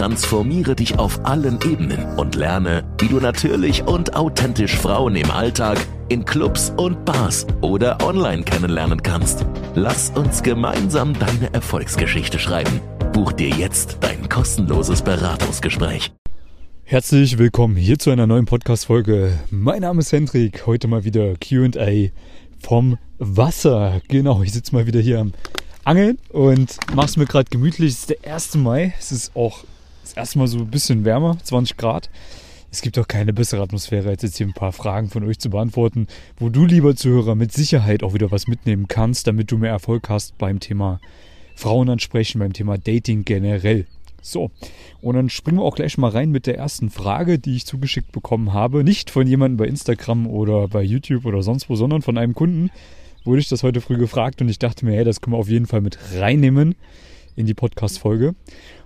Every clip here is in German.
Transformiere dich auf allen Ebenen und lerne, wie du natürlich und authentisch Frauen im Alltag, in Clubs und Bars oder online kennenlernen kannst. Lass uns gemeinsam deine Erfolgsgeschichte schreiben. Buch dir jetzt dein kostenloses Beratungsgespräch. Herzlich willkommen hier zu einer neuen Podcast-Folge. Mein Name ist Hendrik. Heute mal wieder QA vom Wasser. Genau, ich sitze mal wieder hier am Angeln und mache es mir gerade gemütlich. Es ist der 1. Mai. Es ist auch das erste Mal so ein bisschen wärmer, 20 Grad. Es gibt auch keine bessere Atmosphäre, als jetzt hier ein paar Fragen von euch zu beantworten, wo du, lieber Zuhörer, mit Sicherheit auch wieder was mitnehmen kannst, damit du mehr Erfolg hast beim Thema Frauen ansprechen, beim Thema Dating generell. So, und dann springen wir auch gleich mal rein mit der ersten Frage, die ich zugeschickt bekommen habe. Nicht von jemandem bei Instagram oder bei YouTube oder sonst wo, sondern von einem Kunden wurde ich das heute früh gefragt und ich dachte mir, hey, das können wir auf jeden Fall mit reinnehmen in die Podcast-Folge.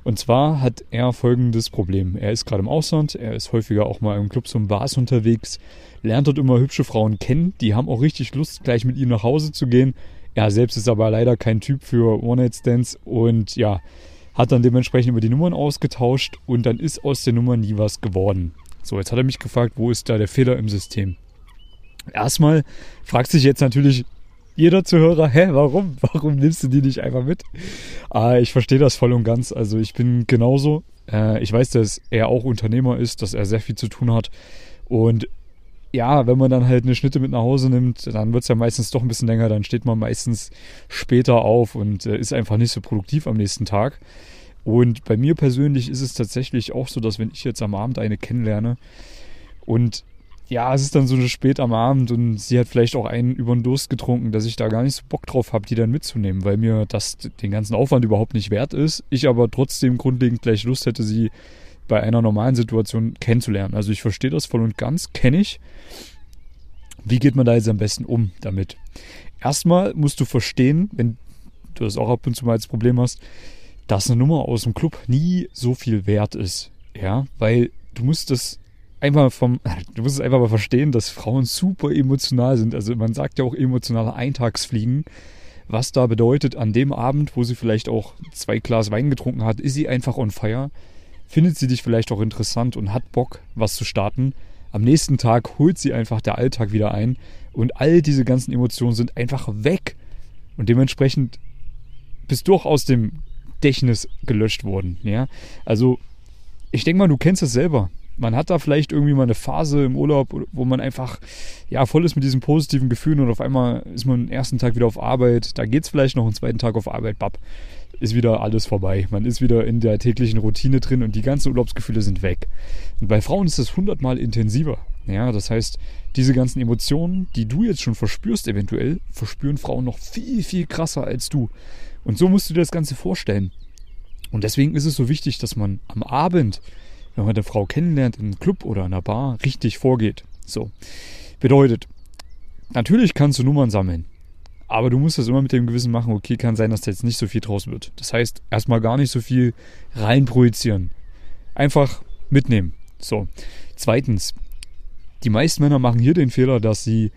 Und zwar hat er folgendes Problem. Er ist gerade im Ausland, er ist häufiger auch mal im Clubs und Bars unterwegs, lernt dort immer hübsche Frauen kennen, die haben auch richtig Lust, gleich mit ihm nach Hause zu gehen. Er selbst ist aber leider kein Typ für One-Night-Stands und ja, hat dann dementsprechend über die Nummern ausgetauscht und dann ist aus der Nummer nie was geworden. So, jetzt hat er mich gefragt, wo ist da der Fehler im System? Erstmal fragt sich jetzt natürlich jeder Zuhörer, hä, warum? Warum nimmst du die nicht einfach mit? Ah, ich verstehe das voll und ganz. Also ich bin genauso. Äh, ich weiß, dass er auch Unternehmer ist, dass er sehr viel zu tun hat. Und ja, wenn man dann halt eine Schnitte mit nach Hause nimmt, dann wird es ja meistens doch ein bisschen länger. Dann steht man meistens später auf und äh, ist einfach nicht so produktiv am nächsten Tag. Und bei mir persönlich ist es tatsächlich auch so, dass wenn ich jetzt am Abend eine kennenlerne und ja, es ist dann so spät am Abend und sie hat vielleicht auch einen über den Durst getrunken, dass ich da gar nicht so Bock drauf habe, die dann mitzunehmen, weil mir das den ganzen Aufwand überhaupt nicht wert ist. Ich aber trotzdem grundlegend gleich Lust hätte, sie bei einer normalen Situation kennenzulernen. Also ich verstehe das voll und ganz, kenne ich. Wie geht man da jetzt am besten um damit? Erstmal musst du verstehen, wenn du das auch ab und zu mal als Problem hast, dass eine Nummer aus dem Club nie so viel wert ist. Ja, weil du musst das einfach vom, du musst es einfach mal verstehen, dass Frauen super emotional sind. Also man sagt ja auch emotionale Eintagsfliegen. Was da bedeutet, an dem Abend, wo sie vielleicht auch zwei Glas Wein getrunken hat, ist sie einfach on fire, findet sie dich vielleicht auch interessant und hat Bock, was zu starten. Am nächsten Tag holt sie einfach der Alltag wieder ein und all diese ganzen Emotionen sind einfach weg. Und dementsprechend bist du auch aus dem Gedächtnis gelöscht worden. Ja? Also, ich denke mal, du kennst es selber man hat da vielleicht irgendwie mal eine Phase im Urlaub, wo man einfach ja voll ist mit diesen positiven Gefühlen und auf einmal ist man den ersten Tag wieder auf Arbeit, da geht es vielleicht noch einen zweiten Tag auf Arbeit, bab, ist wieder alles vorbei. Man ist wieder in der täglichen Routine drin und die ganzen Urlaubsgefühle sind weg. Und bei Frauen ist das hundertmal intensiver. Ja, das heißt, diese ganzen Emotionen, die du jetzt schon verspürst, eventuell, verspüren Frauen noch viel, viel krasser als du. Und so musst du dir das Ganze vorstellen. Und deswegen ist es so wichtig, dass man am Abend wenn man eine Frau kennenlernt in einem Club oder in einer Bar, richtig vorgeht. So. Bedeutet, natürlich kannst du Nummern sammeln. Aber du musst das immer mit dem Gewissen machen, okay, kann sein, dass da jetzt nicht so viel draus wird. Das heißt, erstmal gar nicht so viel reinprojizieren. Einfach mitnehmen. So. Zweitens, die meisten Männer machen hier den Fehler, dass sie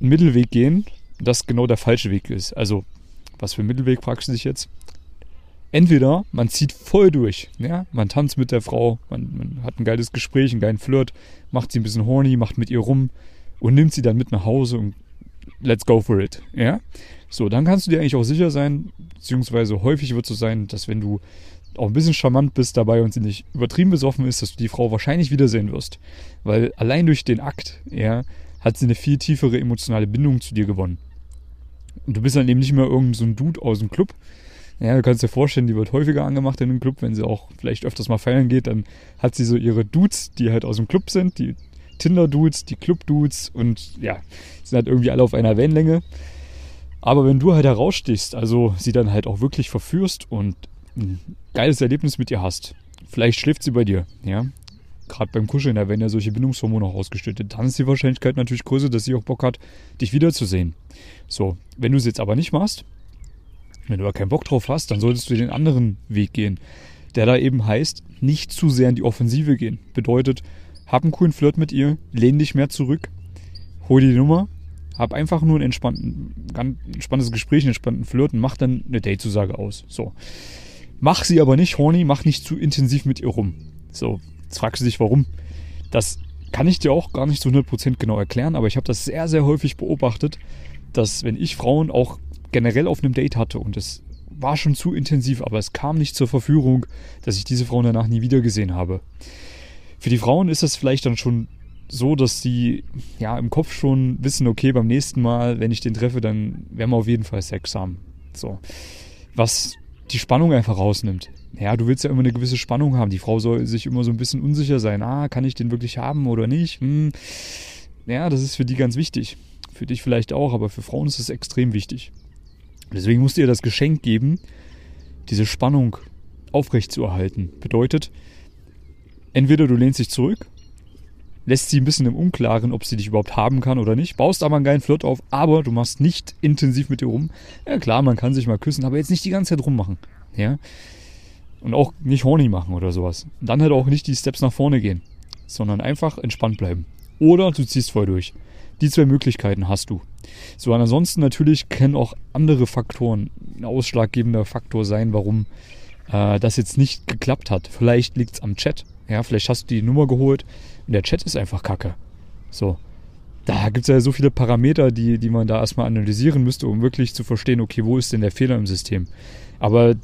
einen Mittelweg gehen, das genau der falsche Weg ist. Also, was für einen Mittelweg fragst du dich jetzt? Entweder man zieht voll durch, ja, man tanzt mit der Frau, man, man, hat ein geiles Gespräch, einen geilen Flirt, macht sie ein bisschen horny, macht mit ihr rum und nimmt sie dann mit nach Hause und let's go for it, ja. So, dann kannst du dir eigentlich auch sicher sein, beziehungsweise häufig wird es so sein, dass wenn du auch ein bisschen charmant bist dabei und sie nicht übertrieben besoffen ist, dass du die Frau wahrscheinlich wiedersehen wirst. Weil allein durch den Akt, ja, hat sie eine viel tiefere emotionale Bindung zu dir gewonnen. Und du bist dann eben nicht mehr irgendein so Dude aus dem Club, ja, du kannst dir vorstellen, die wird häufiger angemacht in dem Club, wenn sie auch vielleicht öfters mal feiern geht, dann hat sie so ihre Dudes, die halt aus dem Club sind, die Tinder-Dudes, die Club-Dudes und ja, sind halt irgendwie alle auf einer Wellenlänge. Aber wenn du halt herausstichst, also sie dann halt auch wirklich verführst und ein geiles Erlebnis mit ihr hast, vielleicht schläft sie bei dir, ja. Gerade beim Kuscheln, da werden ja solche Bindungshormone auch ausgeschüttet. Dann ist die Wahrscheinlichkeit natürlich größer, dass sie auch Bock hat, dich wiederzusehen. So, wenn du es jetzt aber nicht machst, Wenn du aber keinen Bock drauf hast, dann solltest du den anderen Weg gehen, der da eben heißt, nicht zu sehr in die Offensive gehen. Bedeutet, hab einen coolen Flirt mit ihr, lehn dich mehr zurück, hol die Nummer, hab einfach nur ein entspanntes Gespräch, einen entspannten Flirt und mach dann eine Datezusage aus. So. Mach sie aber nicht horny, mach nicht zu intensiv mit ihr rum. So, jetzt fragst du dich, warum. Das kann ich dir auch gar nicht zu 100% genau erklären, aber ich habe das sehr, sehr häufig beobachtet, dass wenn ich Frauen auch generell auf einem Date hatte und es war schon zu intensiv, aber es kam nicht zur Verführung, dass ich diese Frauen danach nie wieder gesehen habe. Für die Frauen ist das vielleicht dann schon so, dass sie ja im Kopf schon wissen, okay, beim nächsten Mal, wenn ich den treffe, dann werden wir auf jeden Fall Sex haben. So. Was die Spannung einfach rausnimmt. Ja, du willst ja immer eine gewisse Spannung haben. Die Frau soll sich immer so ein bisschen unsicher sein. Ah, kann ich den wirklich haben oder nicht? Hm. Ja, das ist für die ganz wichtig. Für dich vielleicht auch, aber für Frauen ist es extrem wichtig. Deswegen musst du ihr das Geschenk geben, diese Spannung aufrechtzuerhalten. Bedeutet, entweder du lehnst dich zurück, lässt sie ein bisschen im Unklaren, ob sie dich überhaupt haben kann oder nicht, baust aber einen geilen Flirt auf, aber du machst nicht intensiv mit ihr rum. Ja klar, man kann sich mal küssen, aber jetzt nicht die ganze Zeit rummachen. Ja. Und auch nicht horny machen oder sowas. Und dann halt auch nicht die Steps nach vorne gehen, sondern einfach entspannt bleiben. Oder du ziehst voll durch. Die zwei Möglichkeiten hast du. So, und ansonsten natürlich können auch andere Faktoren ein ausschlaggebender Faktor sein, warum äh, das jetzt nicht geklappt hat. Vielleicht liegt es am Chat. Ja, vielleicht hast du die Nummer geholt und der Chat ist einfach kacke. So. Da gibt es ja so viele Parameter, die, die man da erstmal analysieren müsste, um wirklich zu verstehen, okay, wo ist denn der Fehler im System? Aber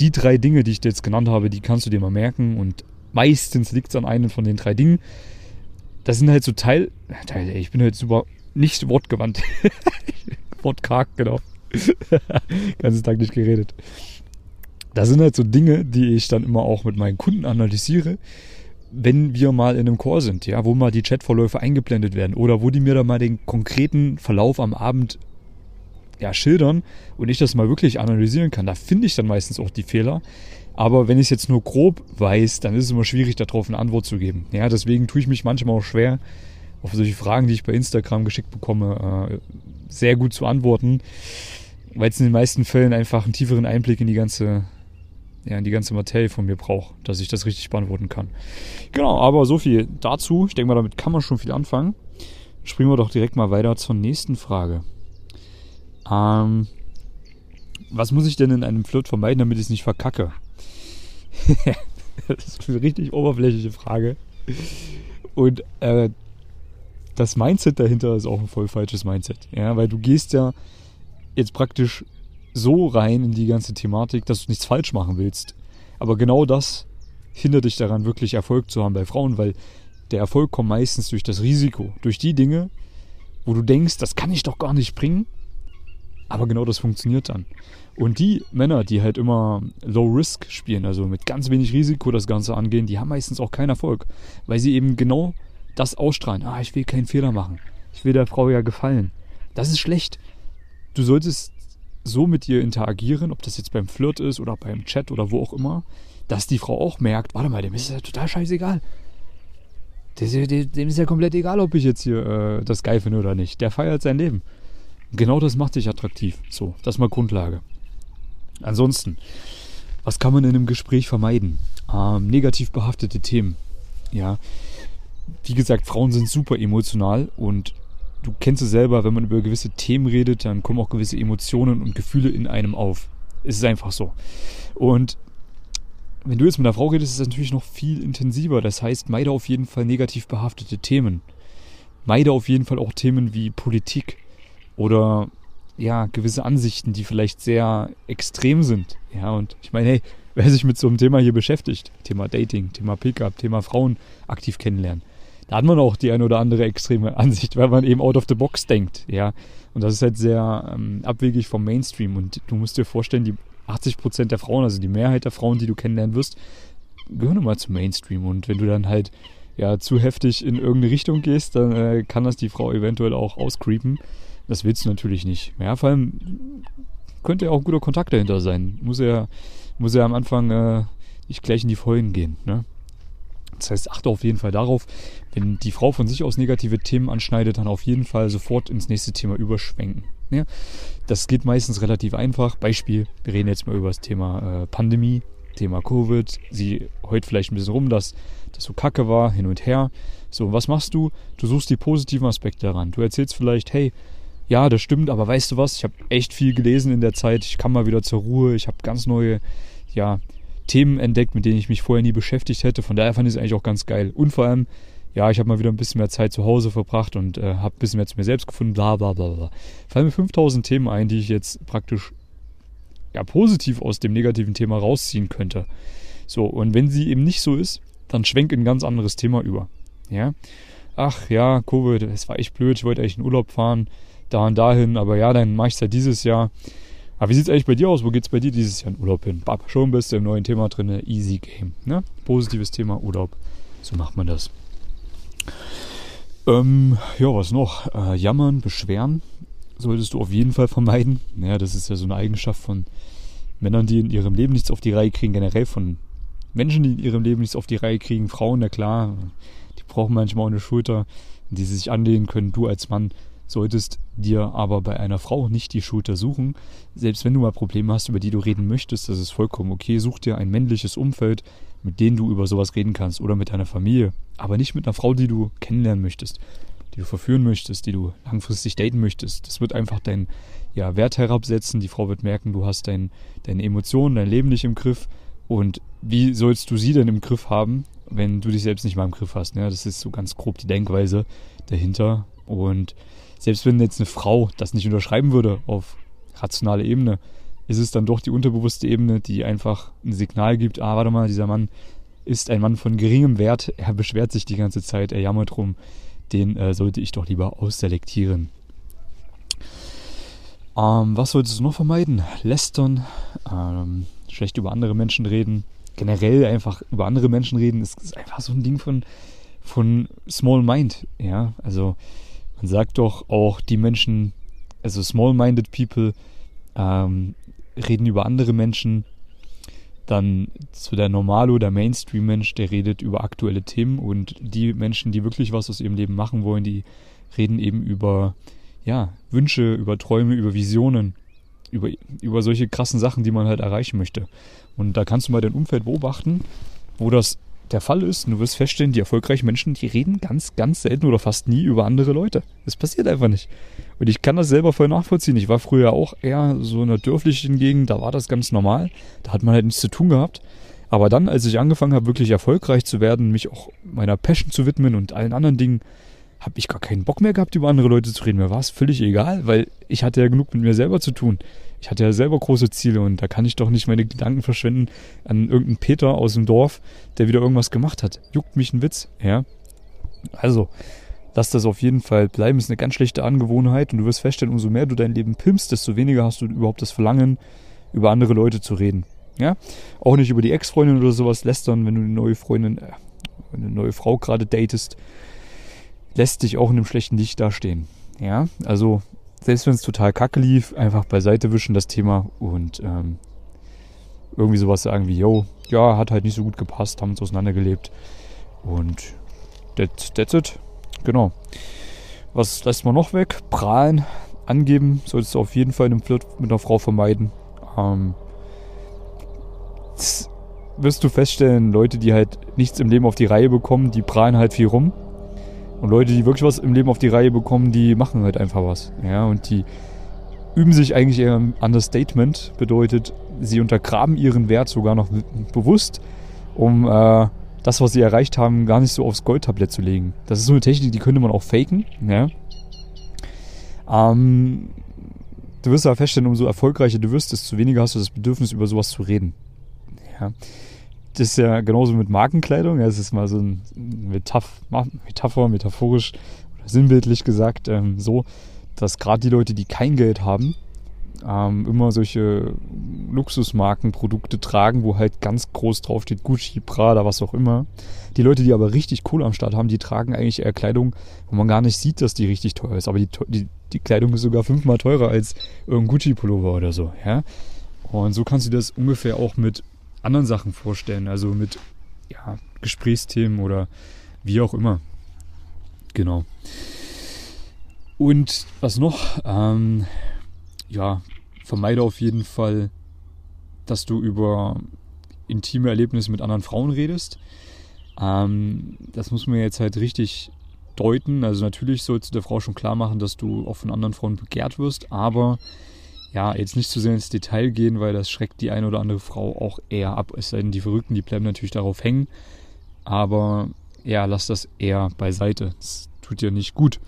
die drei Dinge, die ich dir jetzt genannt habe, die kannst du dir mal merken und meistens liegt es an einem von den drei Dingen. Das sind halt so Teil. Teil ich bin halt super nicht wortgewandt. Wortkarg, genau. Ganzen Tag nicht geredet. Das sind halt so Dinge, die ich dann immer auch mit meinen Kunden analysiere, wenn wir mal in einem Call sind, ja, wo mal die Chatverläufe eingeblendet werden oder wo die mir dann mal den konkreten Verlauf am Abend ja, schildern und ich das mal wirklich analysieren kann, da finde ich dann meistens auch die Fehler. Aber wenn ich es jetzt nur grob weiß, dann ist es immer schwierig, darauf eine Antwort zu geben. Ja, deswegen tue ich mich manchmal auch schwer, auf solche Fragen, die ich bei Instagram geschickt bekomme, äh, sehr gut zu antworten, weil es in den meisten Fällen einfach einen tieferen Einblick in die ganze, ja, die ganze Materie von mir braucht, dass ich das richtig beantworten kann. Genau, aber so viel dazu. Ich denke mal, damit kann man schon viel anfangen. Springen wir doch direkt mal weiter zur nächsten Frage. Ähm, was muss ich denn in einem Flirt vermeiden, damit ich es nicht verkacke? das ist eine richtig oberflächliche Frage. Und äh, das Mindset dahinter ist auch ein voll falsches Mindset. Ja, weil du gehst ja jetzt praktisch so rein in die ganze Thematik, dass du nichts falsch machen willst. Aber genau das hindert dich daran, wirklich Erfolg zu haben bei Frauen, weil der Erfolg kommt meistens durch das Risiko, durch die Dinge, wo du denkst, das kann ich doch gar nicht bringen, aber genau das funktioniert dann. Und die Männer, die halt immer Low Risk spielen, also mit ganz wenig Risiko das Ganze angehen, die haben meistens auch keinen Erfolg, weil sie eben genau das ausstrahlen. Ah, ich will keinen Fehler machen. Ich will der Frau ja gefallen. Das ist schlecht. Du solltest so mit ihr interagieren, ob das jetzt beim Flirt ist oder beim Chat oder wo auch immer, dass die Frau auch merkt, warte mal, dem ist ja total scheißegal. Dem ist ja komplett egal, ob ich jetzt hier äh, das geil finde oder nicht. Der feiert sein Leben. Genau das macht dich attraktiv. So, das ist mal Grundlage. Ansonsten, was kann man in einem Gespräch vermeiden? Ähm, negativ behaftete Themen. Ja, wie gesagt, Frauen sind super emotional und du kennst es selber, wenn man über gewisse Themen redet, dann kommen auch gewisse Emotionen und Gefühle in einem auf. Es ist einfach so. Und wenn du jetzt mit einer Frau redest, ist es natürlich noch viel intensiver. Das heißt, meide auf jeden Fall negativ behaftete Themen. Meide auf jeden Fall auch Themen wie Politik oder ja, gewisse Ansichten, die vielleicht sehr extrem sind. Ja, und ich meine, hey, wer sich mit so einem Thema hier beschäftigt, Thema Dating, Thema Pickup, Thema Frauen aktiv kennenlernen, da hat man auch die ein oder andere extreme Ansicht, weil man eben out of the box denkt, ja. Und das ist halt sehr ähm, abwegig vom Mainstream. Und du musst dir vorstellen, die 80% der Frauen, also die Mehrheit der Frauen, die du kennenlernen wirst, gehören mal zum Mainstream. Und wenn du dann halt ja zu heftig in irgendeine Richtung gehst, dann äh, kann das die Frau eventuell auch auscreepen. Das willst du natürlich nicht. Ja, vor allem könnte ja auch ein guter Kontakt dahinter sein. Muss ja, muss ja am Anfang äh, nicht gleich in die Vollen gehen. Ne? Das heißt, achte auf jeden Fall darauf, wenn die Frau von sich aus negative Themen anschneidet, dann auf jeden Fall sofort ins nächste Thema überschwenken. Ja? Das geht meistens relativ einfach. Beispiel, wir reden jetzt mal über das Thema äh, Pandemie, Thema Covid. Sie heult vielleicht ein bisschen rum, dass das so kacke war, hin und her. So, was machst du? Du suchst die positiven Aspekte daran. Du erzählst vielleicht, hey, ja, das stimmt, aber weißt du was? Ich habe echt viel gelesen in der Zeit. Ich kam mal wieder zur Ruhe. Ich habe ganz neue, ja, Themen entdeckt, mit denen ich mich vorher nie beschäftigt hätte. Von daher fand ich es eigentlich auch ganz geil. Und vor allem, ja, ich habe mal wieder ein bisschen mehr Zeit zu Hause verbracht und äh, habe ein bisschen mehr zu mir selbst gefunden, bla bla bla bla. Fallen mir 5000 Themen ein, die ich jetzt praktisch ja, positiv aus dem negativen Thema rausziehen könnte. So, und wenn sie eben nicht so ist, dann schwenkt ein ganz anderes Thema über. Ja, ach ja, Covid, es war echt blöd, ich wollte eigentlich in Urlaub fahren, da und dahin, aber ja, dann mache ich es halt dieses Jahr. Aber wie sieht es eigentlich bei dir aus? Wo geht es bei dir dieses Jahr in Urlaub hin? Bab, schon bist du im neuen Thema drin, Easy Game. Ne? Positives Thema Urlaub. So macht man das. Ähm, ja, was noch? Äh, jammern, beschweren solltest du auf jeden Fall vermeiden. Ja, das ist ja so eine Eigenschaft von Männern, die in ihrem Leben nichts auf die Reihe kriegen, generell von Menschen, die in ihrem Leben nichts auf die Reihe kriegen. Frauen, na klar, die brauchen manchmal auch eine Schulter, die sie sich anlehnen können. Du als Mann solltest dir aber bei einer Frau nicht die Schulter suchen. Selbst wenn du mal Probleme hast, über die du reden möchtest, das ist vollkommen okay. Such dir ein männliches Umfeld, mit denen du über sowas reden kannst oder mit deiner Familie. Aber nicht mit einer Frau, die du kennenlernen möchtest, die du verführen möchtest, die du langfristig daten möchtest. Das wird einfach deinen ja, Wert herabsetzen. Die Frau wird merken, du hast dein, deine Emotionen, dein Leben nicht im Griff. Und wie sollst du sie denn im Griff haben, wenn du dich selbst nicht mal im Griff hast? Ja, das ist so ganz grob die Denkweise dahinter. Und selbst wenn jetzt eine Frau das nicht unterschreiben würde auf rationale Ebene, ist es dann doch die unterbewusste Ebene, die einfach ein Signal gibt, ah, warte mal, dieser Mann ist ein Mann von geringem Wert, er beschwert sich die ganze Zeit, er jammert rum, den äh, sollte ich doch lieber ausselektieren. Ähm, was solltest du noch vermeiden? Lästern, ähm, schlecht über andere Menschen reden, generell einfach über andere Menschen reden, ist, ist einfach so ein Ding von, von Small Mind, ja, also man sagt doch auch, die Menschen, also small-minded people, ähm, reden über andere Menschen. Dann so der Normalo, der Mainstream-Mensch, der redet über aktuelle Themen und die Menschen, die wirklich was aus ihrem Leben machen wollen, die reden eben über ja, Wünsche, über Träume, über Visionen, über, über solche krassen Sachen, die man halt erreichen möchte. Und da kannst du mal dein Umfeld beobachten, wo das der Fall ist, du wirst feststellen, die erfolgreichen Menschen, die reden ganz, ganz selten oder fast nie über andere Leute. Das passiert einfach nicht. Und ich kann das selber voll nachvollziehen. Ich war früher auch eher so in einer dörflichen Gegend, da war das ganz normal. Da hat man halt nichts zu tun gehabt. Aber dann, als ich angefangen habe, wirklich erfolgreich zu werden, mich auch meiner Passion zu widmen und allen anderen Dingen, habe ich gar keinen Bock mehr gehabt, über andere Leute zu reden. Mir war es völlig egal, weil ich hatte ja genug mit mir selber zu tun. Ich hatte ja selber große Ziele und da kann ich doch nicht meine Gedanken verschwenden an irgendeinen Peter aus dem Dorf, der wieder irgendwas gemacht hat. Juckt mich ein Witz, ja. Also, lass das auf jeden Fall bleiben. Ist eine ganz schlechte Angewohnheit und du wirst feststellen, umso mehr du dein Leben pimpst, desto weniger hast du überhaupt das Verlangen, über andere Leute zu reden. Ja, auch nicht über die Ex-Freundin oder sowas lästern, wenn du eine neue Freundin, äh, eine neue Frau gerade datest, lässt dich auch in einem schlechten Licht dastehen. Ja, also selbst wenn es total kacke lief, einfach beiseite wischen das Thema und ähm, irgendwie sowas sagen wie, yo, ja, hat halt nicht so gut gepasst, haben uns auseinandergelebt und that, that's it. Genau. Was lässt man noch weg? Prahlen, angeben, solltest du auf jeden Fall in einem Flirt mit einer Frau vermeiden. Ähm, wirst du feststellen, Leute, die halt nichts im Leben auf die Reihe bekommen, die prahlen halt viel rum und Leute, die wirklich was im Leben auf die Reihe bekommen, die machen halt einfach was. Ja, und die üben sich eigentlich eher im Understatement, bedeutet, sie untergraben ihren Wert sogar noch bewusst, um äh, das, was sie erreicht haben, gar nicht so aufs Goldtablett zu legen. Das ist so eine Technik, die könnte man auch faken. Ja. Ähm, du wirst aber feststellen, umso erfolgreicher du wirst, desto weniger hast du das Bedürfnis, über sowas zu reden. Ja das ist ja genauso mit Markenkleidung. Es ist mal so ein Metaph Metapher, metaphorisch oder sinnbildlich gesagt, ähm, so, dass gerade die Leute, die kein Geld haben, ähm, immer solche Luxusmarkenprodukte tragen, wo halt ganz groß drauf steht Gucci, Prada, was auch immer. Die Leute, die aber richtig Kohle am Start haben, die tragen eigentlich eher Kleidung, wo man gar nicht sieht, dass die richtig teuer ist. Aber die, die, die Kleidung ist sogar fünfmal teurer als irgendein Gucci-Pullover oder so. Ja? Und so kannst du das ungefähr auch mit anderen Sachen vorstellen. Also mit ja, Gesprächsthemen oder wie auch immer. Genau. Und was noch? Ähm, ja, vermeide auf jeden Fall, dass du über intime Erlebnisse mit anderen Frauen redest. Ähm, das muss man jetzt halt richtig deuten. Also natürlich sollst du der Frau schon klar machen, dass du auch von anderen Frauen begehrt wirst, aber ja, jetzt nicht zu sehr ins Detail gehen, weil das schreckt die eine oder andere Frau auch eher ab. Es sei denn, die Verrückten, die bleiben natürlich darauf hängen. Aber ja, lass das eher beiseite. Das tut dir nicht gut.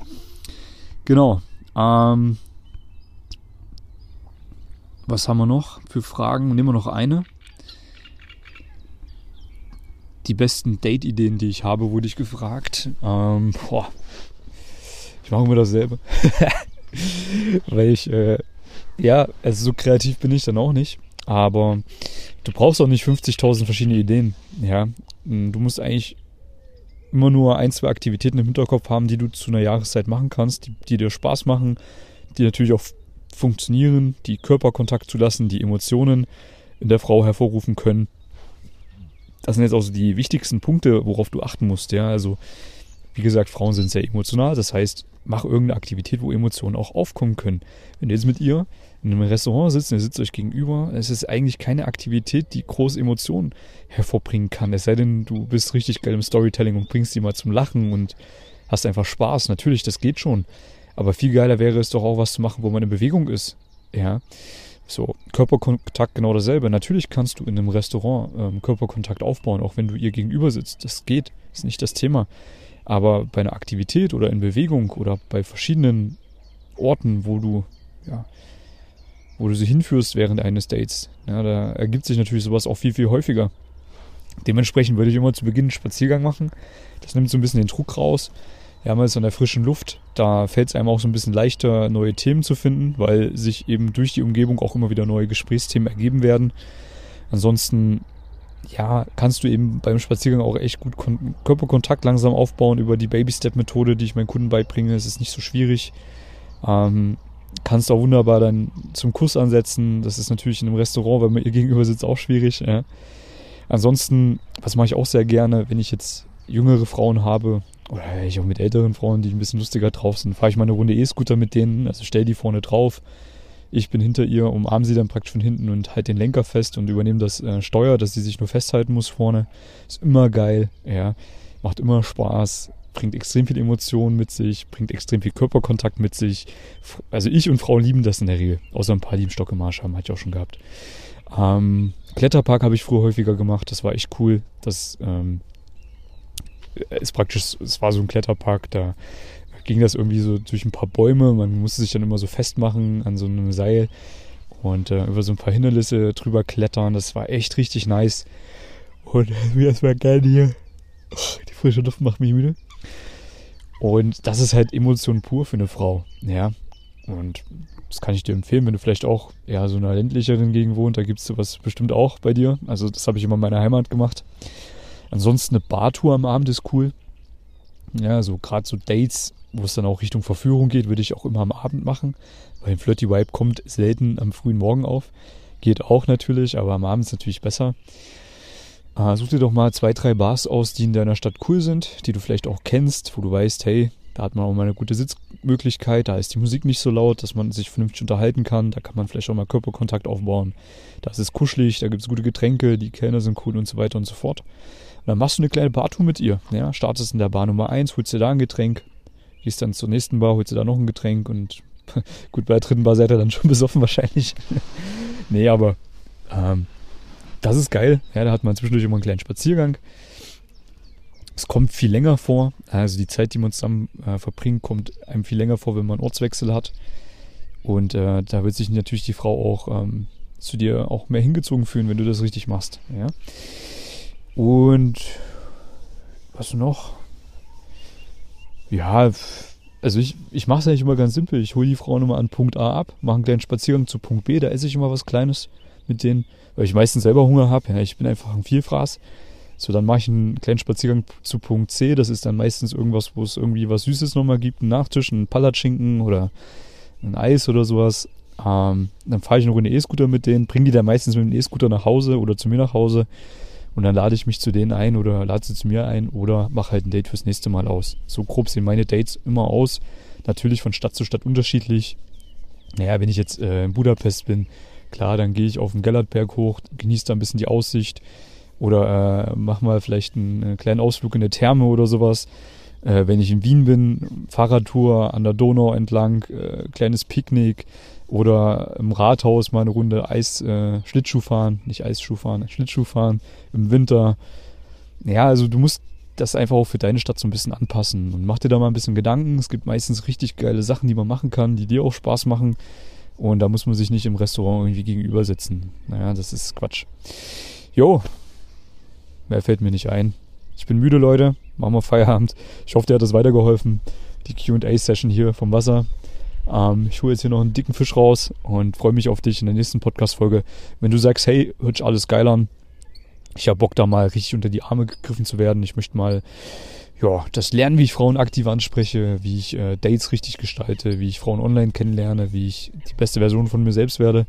Genau. Ähm, was haben wir noch für Fragen? Nehmen wir noch eine. Die besten Date-Ideen, die ich habe, wurde ich gefragt. Ähm, boah. Ich mache immer dasselbe. Weil ich äh, ja, also so kreativ bin ich dann auch nicht. Aber du brauchst auch nicht 50.000 verschiedene Ideen. Ja, du musst eigentlich immer nur ein, zwei Aktivitäten im Hinterkopf haben, die du zu einer Jahreszeit machen kannst, die, die dir Spaß machen, die natürlich auch funktionieren, die Körperkontakt zulassen, die Emotionen in der Frau hervorrufen können. Das sind jetzt auch so die wichtigsten Punkte, worauf du achten musst. Ja, also wie gesagt, Frauen sind sehr emotional. Das heißt, mach irgendeine Aktivität, wo Emotionen auch aufkommen können. Wenn du jetzt mit ihr in einem Restaurant sitzt, ihr sitzt euch gegenüber, es ist eigentlich keine Aktivität, die große Emotionen hervorbringen kann. Es sei denn, du bist richtig geil im Storytelling und bringst sie mal zum Lachen und hast einfach Spaß. Natürlich, das geht schon. Aber viel geiler wäre es doch auch was zu machen, wo man in Bewegung ist. Ja. So, Körperkontakt genau dasselbe. Natürlich kannst du in einem Restaurant ähm, Körperkontakt aufbauen, auch wenn du ihr gegenüber sitzt. Das geht, ist nicht das Thema. Aber bei einer Aktivität oder in Bewegung oder bei verschiedenen Orten, wo du ja, wo du sie hinführst während eines Dates. Ja, da ergibt sich natürlich sowas auch viel, viel häufiger. Dementsprechend würde ich immer zu Beginn einen Spaziergang machen. Das nimmt so ein bisschen den Druck raus. Ja, man ist an der frischen Luft. Da fällt es einem auch so ein bisschen leichter, neue Themen zu finden, weil sich eben durch die Umgebung auch immer wieder neue Gesprächsthemen ergeben werden. Ansonsten, ja, kannst du eben beim Spaziergang auch echt gut Kon Körperkontakt langsam aufbauen über die Baby-Step-Methode, die ich meinen Kunden beibringe. Es ist nicht so schwierig. Ähm, kannst auch wunderbar dann zum Kuss ansetzen. Das ist natürlich in einem Restaurant, wenn man ihr gegenüber sitzt, auch schwierig. Ja. Ansonsten, was mache ich auch sehr gerne, wenn ich jetzt jüngere Frauen habe oder ich auch mit älteren Frauen, die ein bisschen lustiger drauf sind, fahre ich mal eine Runde E-Scooter mit denen, also stell die vorne drauf. Ich bin hinter ihr, umarme sie dann praktisch von hinten und halt den Lenker fest und übernehme das äh, Steuer, dass sie sich nur festhalten muss vorne. Ist immer geil, ja. Macht immer Spaß bringt extrem viel Emotionen mit sich, bringt extrem viel Körperkontakt mit sich. Also ich und Frauen lieben das in der Regel. Außer ein paar, die im Stock im Arsch haben, hatte ich auch schon gehabt. Ähm, Kletterpark habe ich früher häufiger gemacht, das war echt cool. Das ähm, ist praktisch, es war so ein Kletterpark, da ging das irgendwie so durch ein paar Bäume. Man musste sich dann immer so festmachen an so einem Seil und äh, über so ein paar Hindernisse drüber klettern. Das war echt richtig nice. Und mir erstmal gerne hier. Die frische Luft macht mich müde. Und das ist halt Emotion pur für eine Frau. Ja. Und das kann ich dir empfehlen, wenn du vielleicht auch eher so einer ländlicheren Gegend wohnt. Da gibt es sowas bestimmt auch bei dir. Also, das habe ich immer in meiner Heimat gemacht. Ansonsten eine Bartour am Abend ist cool. Ja, so gerade so Dates, wo es dann auch Richtung Verführung geht, würde ich auch immer am Abend machen. Weil ein Flirty Vibe kommt selten am frühen Morgen auf. Geht auch natürlich, aber am Abend ist natürlich besser. Äh, such dir doch mal zwei, drei Bars aus, die in deiner Stadt cool sind, die du vielleicht auch kennst, wo du weißt, hey, da hat man auch mal eine gute Sitzmöglichkeit, da ist die Musik nicht so laut, dass man sich vernünftig unterhalten kann, da kann man vielleicht auch mal Körperkontakt aufbauen. Da ist es kuschelig, da gibt es gute Getränke, die Kellner sind cool und so weiter und so fort. Und dann machst du eine kleine Bartour mit ihr. Ja, startest in der Bar Nummer 1, holst dir da ein Getränk, gehst dann zur nächsten Bar, holst dir da noch ein Getränk und gut, bei der dritten Bar seid ihr dann schon besoffen wahrscheinlich. nee, aber ähm, das ist geil. Ja, da hat man zwischendurch immer einen kleinen Spaziergang. Es kommt viel länger vor. Also die Zeit, die man zusammen äh, verbringt, kommt einem viel länger vor, wenn man einen Ortswechsel hat. Und äh, da wird sich natürlich die Frau auch ähm, zu dir auch mehr hingezogen fühlen, wenn du das richtig machst. Ja? Und was noch? Ja, also ich, ich mache es eigentlich immer ganz simpel. Ich hole die Frau nochmal an Punkt A ab, mache einen kleinen Spaziergang zu Punkt B, da esse ich immer was Kleines mit denen, weil ich meistens selber Hunger habe. Ja, ich bin einfach ein Vielfraß. So, dann mache ich einen kleinen Spaziergang zu Punkt C. Das ist dann meistens irgendwas, wo es irgendwie was Süßes nochmal gibt. Einen Nachtisch, einen Palatschinken oder ein Eis oder sowas. Ähm, dann fahre ich noch in den E-Scooter mit denen, bringe die dann meistens mit dem E-Scooter nach Hause oder zu mir nach Hause. und dann lade ich mich zu denen ein oder lade sie zu mir ein oder mache halt ein Date fürs nächste Mal aus. So grob sehen meine Dates immer aus. Natürlich von Stadt zu Stadt unterschiedlich. Naja, wenn ich jetzt äh, in Budapest bin, klar, dann gehe ich auf den Gellertberg hoch, genieße da ein bisschen die Aussicht oder äh, mach mal vielleicht einen, einen kleinen Ausflug in eine Therme oder sowas. Äh, wenn ich in Wien bin, Fahrradtour an der Donau entlang, äh, kleines Picknick oder im Rathaus mal eine Runde Eis, äh, Schlittschuh fahren, nicht Eisschuh fahren, Schlittschuh fahren im Winter. Ja, also du musst das einfach auch für deine Stadt so ein bisschen anpassen und mach dir da mal ein bisschen Gedanken. Es gibt meistens richtig geile Sachen, die man machen kann, die dir auch Spaß machen. Und da muss man sich nicht im Restaurant irgendwie gegenüber sitzen. Naja, das ist Quatsch. Jo, mehr fällt mir nicht ein. Ich bin müde, Leute. Machen wir Feierabend. Ich hoffe, dir hat das weitergeholfen. Die QA-Session hier vom Wasser. Ähm, ich hole jetzt hier noch einen dicken Fisch raus und freue mich auf dich in der nächsten Podcast-Folge. Wenn du sagst, hey, hört sich alles geil an, ich habe Bock da mal richtig unter die Arme gegriffen zu werden. Ich möchte mal ja, das lernen, wie ich Frauen aktiv anspreche, wie ich äh, Dates richtig gestalte, wie ich Frauen online kennenlerne, wie ich die beste Version von mir selbst werde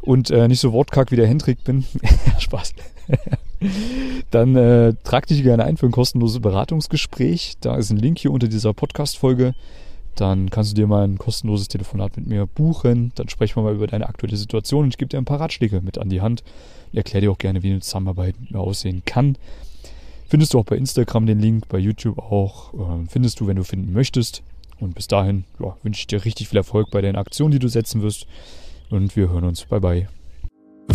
und äh, nicht so wortkack wie der Hendrik bin. Spaß. Dann äh, trag dich gerne ein für ein kostenloses Beratungsgespräch. Da ist ein Link hier unter dieser Podcast-Folge. Dann kannst du dir mal ein kostenloses Telefonat mit mir buchen. Dann sprechen wir mal über deine aktuelle Situation und ich gebe dir ein paar Ratschläge mit an die Hand. Ich erkläre dir auch gerne, wie eine Zusammenarbeit mit mir aussehen kann. Findest du auch bei Instagram den Link, bei YouTube auch. Äh, findest du, wenn du finden möchtest. Und bis dahin ja, wünsche ich dir richtig viel Erfolg bei den Aktionen, die du setzen wirst. Und wir hören uns. Bye bye.